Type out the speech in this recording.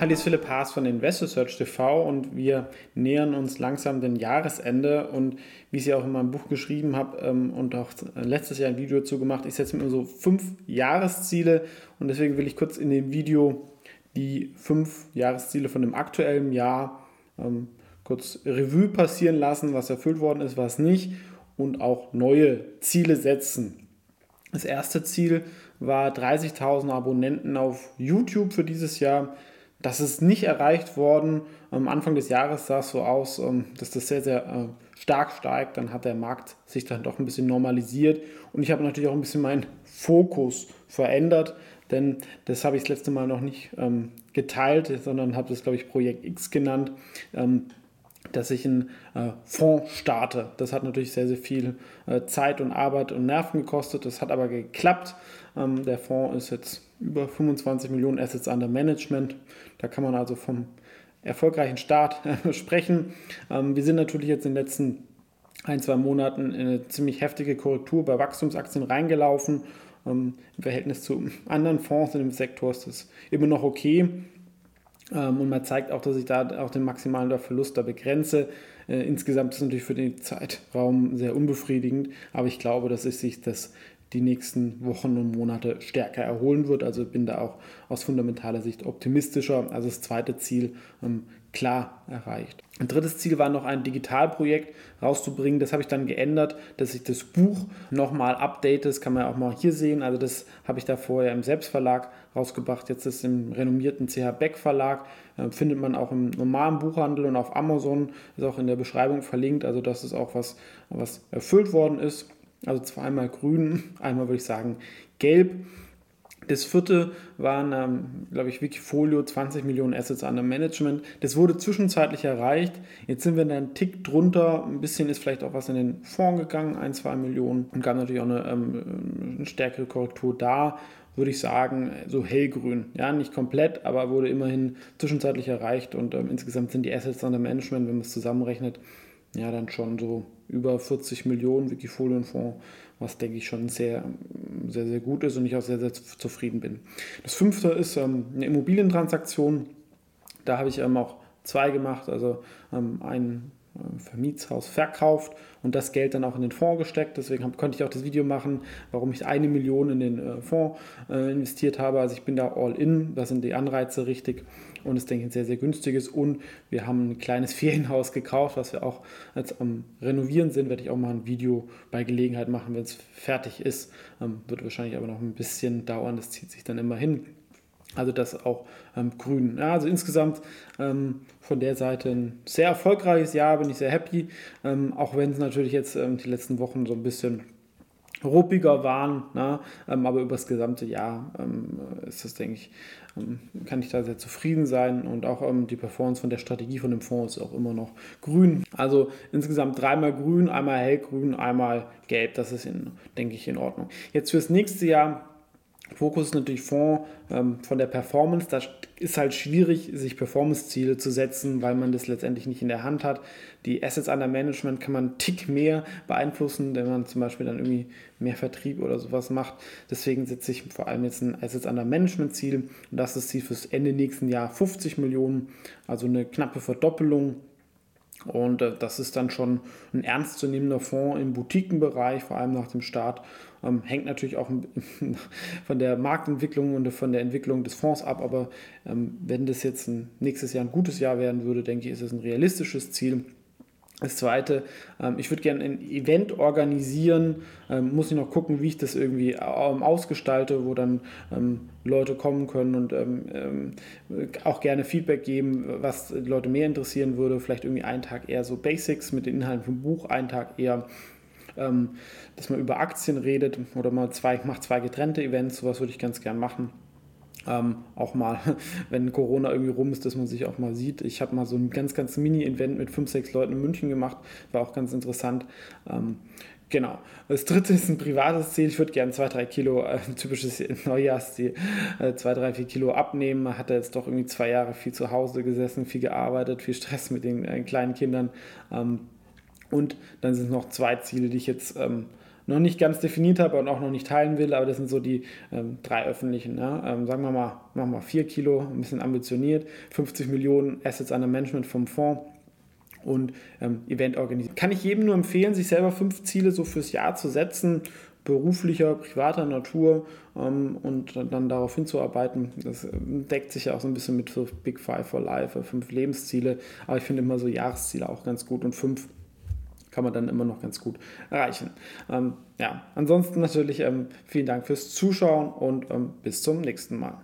Hallo, ist Philipp Haas von Investor Search TV und wir nähern uns langsam dem Jahresende und wie ich es ja auch in meinem Buch geschrieben habe ähm, und auch letztes Jahr ein Video dazu gemacht, ich setze mir so fünf Jahresziele und deswegen will ich kurz in dem Video die fünf Jahresziele von dem aktuellen Jahr ähm, kurz Revue passieren lassen, was erfüllt worden ist, was nicht und auch neue Ziele setzen. Das erste Ziel war 30.000 Abonnenten auf YouTube für dieses Jahr. Das ist nicht erreicht worden. Am Anfang des Jahres sah es so aus, ähm, dass das sehr, sehr äh, stark steigt. Dann hat der Markt sich dann doch ein bisschen normalisiert. Und ich habe natürlich auch ein bisschen meinen Fokus verändert, denn das habe ich das letzte Mal noch nicht ähm, geteilt, sondern habe das, glaube ich, Projekt X genannt. Dass ich einen äh, Fonds starte. Das hat natürlich sehr, sehr viel äh, Zeit und Arbeit und Nerven gekostet. Das hat aber geklappt. Ähm, der Fonds ist jetzt über 25 Millionen Assets under Management. Da kann man also vom erfolgreichen Start äh, sprechen. Ähm, wir sind natürlich jetzt in den letzten ein, zwei Monaten in eine ziemlich heftige Korrektur bei Wachstumsaktien reingelaufen. Ähm, Im Verhältnis zu anderen Fonds in dem Sektor ist das immer noch okay. Ähm, und man zeigt auch, dass ich da auch den maximalen Verlust da begrenze. Äh, insgesamt ist es natürlich für den Zeitraum sehr unbefriedigend, aber ich glaube, dass es sich das die nächsten Wochen und Monate stärker erholen wird. Also bin da auch aus fundamentaler Sicht optimistischer. Also das zweite Ziel ähm, klar erreicht. Ein drittes Ziel war noch ein Digitalprojekt rauszubringen. Das habe ich dann geändert, dass ich das Buch nochmal update. Das kann man auch mal hier sehen. Also das habe ich da vorher im Selbstverlag rausgebracht. Jetzt ist es im renommierten CH Beck Verlag. Äh, findet man auch im normalen Buchhandel und auf Amazon. Ist auch in der Beschreibung verlinkt. Also das ist auch was, was erfüllt worden ist. Also zweimal grün, einmal würde ich sagen gelb. Das vierte waren, ähm, glaube ich, Wikifolio 20 Millionen Assets under Management. Das wurde zwischenzeitlich erreicht. Jetzt sind wir dann einen Tick drunter. Ein bisschen ist vielleicht auch was in den Fonds gegangen, ein, zwei Millionen. Und gab natürlich auch eine, ähm, eine stärkere Korrektur da. Würde ich sagen, so hellgrün. Ja, nicht komplett, aber wurde immerhin zwischenzeitlich erreicht. Und ähm, insgesamt sind die Assets under Management, wenn man es zusammenrechnet, ja, dann schon so über 40 Millionen Wikifolienfonds, was denke ich schon sehr, sehr, sehr gut ist und ich auch sehr, sehr zufrieden bin. Das fünfte ist ähm, eine Immobilientransaktion. Da habe ich ähm, auch zwei gemacht, also ähm, ein äh, Vermietshaus verkauft und das Geld dann auch in den Fonds gesteckt. Deswegen hab, konnte ich auch das Video machen, warum ich eine Million in den äh, Fonds äh, investiert habe. Also ich bin da all in, da sind die Anreize richtig und es denke ich ein sehr, sehr günstiges. Und wir haben ein kleines Ferienhaus gekauft, was wir auch jetzt am Renovieren sind. Werde ich auch mal ein Video bei Gelegenheit machen, wenn es fertig ist. Ähm, wird wahrscheinlich aber noch ein bisschen dauern, das zieht sich dann immer hin. Also das auch ähm, grün. Ja, also insgesamt ähm, von der Seite ein sehr erfolgreiches Jahr, bin ich sehr happy. Ähm, auch wenn es natürlich jetzt ähm, die letzten Wochen so ein bisschen ruppiger waren, ne? Ähm, aber über das gesamte Jahr ähm, ist das, denke ich, kann ich da sehr zufrieden sein und auch die Performance von der Strategie von dem Fonds ist auch immer noch grün. Also insgesamt dreimal grün, einmal hellgrün, einmal gelb. Das ist, denke ich, in Ordnung. Jetzt fürs nächste Jahr Fokus ist natürlich Fonds ähm, von der Performance. Da ist halt schwierig, sich Performance-Ziele zu setzen, weil man das letztendlich nicht in der Hand hat. Die Assets under Management kann man einen Tick mehr beeinflussen, wenn man zum Beispiel dann irgendwie mehr Vertrieb oder sowas macht. Deswegen setze ich vor allem jetzt ein Assets under Management-Ziel. Und das ist Ziel fürs Ende nächsten Jahr 50 Millionen, also eine knappe Verdoppelung und äh, das ist dann schon ein ernstzunehmender Fonds im Boutiquenbereich, vor allem nach dem Start. Ähm, hängt natürlich auch von der Marktentwicklung und von der Entwicklung des Fonds ab, aber ähm, wenn das jetzt ein, nächstes Jahr ein gutes Jahr werden würde, denke ich, ist es ein realistisches Ziel. Das zweite, ähm, ich würde gerne ein Event organisieren, ähm, muss ich noch gucken, wie ich das irgendwie ähm, ausgestalte, wo dann Leute kommen können und auch gerne Feedback geben, was die Leute mehr interessieren würde. Vielleicht irgendwie einen Tag eher so Basics mit den Inhalten vom Buch, einen Tag eher dass man über Aktien redet oder mal zwei, macht zwei getrennte Events, sowas würde ich ganz gern machen. Ähm, auch mal, wenn Corona irgendwie rum ist, dass man sich auch mal sieht. Ich habe mal so ein ganz, ganz Mini-Event mit fünf, sechs Leuten in München gemacht, war auch ganz interessant. Ähm, genau. Das dritte ist ein privates Ziel. Ich würde gerne zwei, drei Kilo, äh, typisches Neujahrsziel, äh, zwei, drei, vier Kilo abnehmen. Man hat jetzt doch irgendwie zwei Jahre viel zu Hause gesessen, viel gearbeitet, viel Stress mit den äh, kleinen Kindern. Ähm, und dann sind noch zwei Ziele, die ich jetzt ähm, noch nicht ganz definiert habe und auch noch nicht teilen will, aber das sind so die ähm, drei öffentlichen. Ja? Ähm, sagen wir mal, machen wir 4 Kilo, ein bisschen ambitioniert, 50 Millionen Assets under Management vom Fonds und ähm, Event organisieren. Kann ich jedem nur empfehlen, sich selber fünf Ziele so fürs Jahr zu setzen, beruflicher, privater Natur ähm, und dann darauf hinzuarbeiten. Das ähm, deckt sich ja auch so ein bisschen mit so Big Five for Life, fünf Lebensziele, aber ich finde immer so Jahresziele auch ganz gut und fünf kann man dann immer noch ganz gut erreichen. Ähm, ja, ansonsten natürlich ähm, vielen Dank fürs Zuschauen und ähm, bis zum nächsten Mal.